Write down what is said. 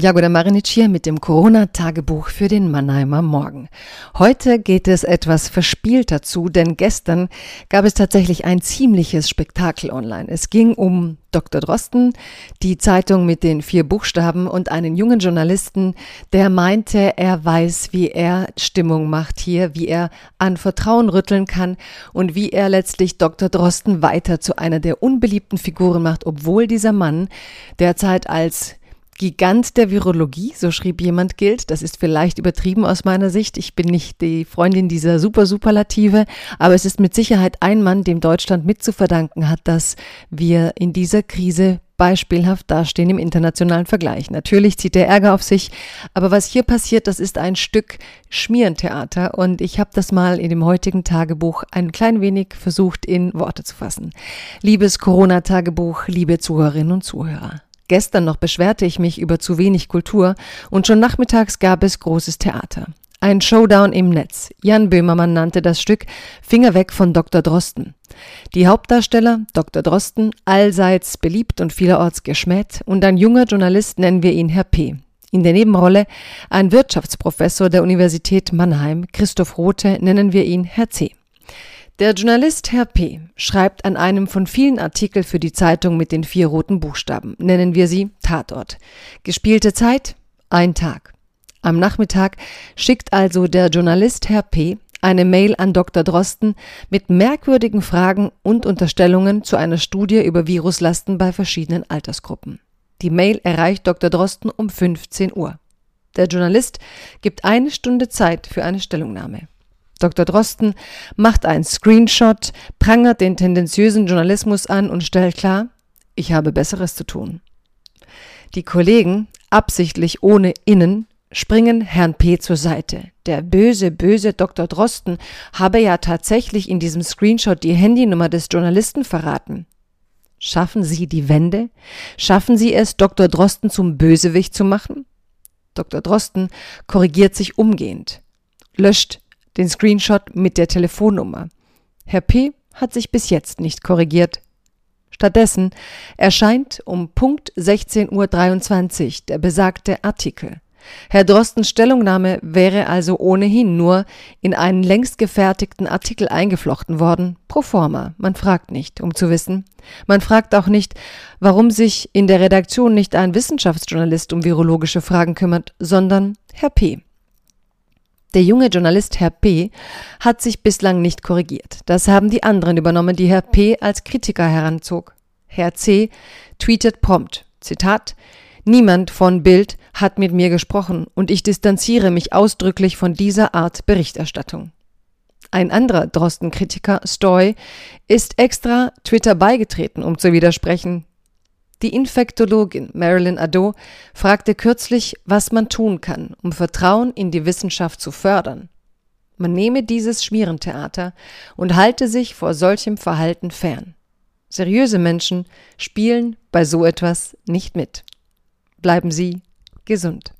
Jagoda Marinic hier mit dem Corona-Tagebuch für den Mannheimer Morgen. Heute geht es etwas verspielter zu, denn gestern gab es tatsächlich ein ziemliches Spektakel online. Es ging um Dr. Drosten, die Zeitung mit den vier Buchstaben und einen jungen Journalisten, der meinte, er weiß, wie er Stimmung macht hier, wie er an Vertrauen rütteln kann und wie er letztlich Dr. Drosten weiter zu einer der unbeliebten Figuren macht, obwohl dieser Mann derzeit als Gigant der Virologie, so schrieb jemand, gilt. Das ist vielleicht übertrieben aus meiner Sicht. Ich bin nicht die Freundin dieser Super-Superlative, aber es ist mit Sicherheit ein Mann, dem Deutschland mit zu verdanken hat, dass wir in dieser Krise beispielhaft dastehen im internationalen Vergleich. Natürlich zieht der Ärger auf sich, aber was hier passiert, das ist ein Stück Schmierentheater und ich habe das mal in dem heutigen Tagebuch ein klein wenig versucht in Worte zu fassen. Liebes Corona-Tagebuch, liebe Zuhörerinnen und Zuhörer. Gestern noch beschwerte ich mich über zu wenig Kultur und schon nachmittags gab es großes Theater. Ein Showdown im Netz. Jan Böhmermann nannte das Stück Finger weg von Dr. Drosten. Die Hauptdarsteller, Dr. Drosten, allseits beliebt und vielerorts geschmäht, und ein junger Journalist nennen wir ihn Herr P. In der Nebenrolle ein Wirtschaftsprofessor der Universität Mannheim, Christoph Rothe, nennen wir ihn Herr C. Der Journalist Herr P. schreibt an einem von vielen Artikeln für die Zeitung mit den vier roten Buchstaben. Nennen wir sie Tatort. Gespielte Zeit? Ein Tag. Am Nachmittag schickt also der Journalist Herr P. eine Mail an Dr. Drosten mit merkwürdigen Fragen und Unterstellungen zu einer Studie über Viruslasten bei verschiedenen Altersgruppen. Die Mail erreicht Dr. Drosten um 15 Uhr. Der Journalist gibt eine Stunde Zeit für eine Stellungnahme. Dr. Drosten macht einen Screenshot, prangert den tendenziösen Journalismus an und stellt klar, ich habe Besseres zu tun. Die Kollegen, absichtlich ohne Innen, springen Herrn P. zur Seite. Der böse, böse Dr. Drosten habe ja tatsächlich in diesem Screenshot die Handynummer des Journalisten verraten. Schaffen Sie die Wende? Schaffen Sie es, Dr. Drosten zum Bösewicht zu machen? Dr. Drosten korrigiert sich umgehend, löscht den Screenshot mit der Telefonnummer. Herr P. hat sich bis jetzt nicht korrigiert. Stattdessen erscheint um Punkt 16.23 Uhr der besagte Artikel. Herr Drostens Stellungnahme wäre also ohnehin nur in einen längst gefertigten Artikel eingeflochten worden, pro forma. Man fragt nicht, um zu wissen. Man fragt auch nicht, warum sich in der Redaktion nicht ein Wissenschaftsjournalist um virologische Fragen kümmert, sondern Herr P. Der junge Journalist Herr P. hat sich bislang nicht korrigiert. Das haben die anderen übernommen, die Herr P. als Kritiker heranzog. Herr C. tweetet prompt, Zitat, Niemand von Bild hat mit mir gesprochen und ich distanziere mich ausdrücklich von dieser Art Berichterstattung. Ein anderer Drosten-Kritiker, Stoy, ist extra Twitter beigetreten, um zu widersprechen. Die Infektologin Marilyn Addo fragte kürzlich, was man tun kann, um Vertrauen in die Wissenschaft zu fördern. Man nehme dieses Schmierentheater und halte sich vor solchem Verhalten fern. Seriöse Menschen spielen bei so etwas nicht mit. Bleiben Sie gesund.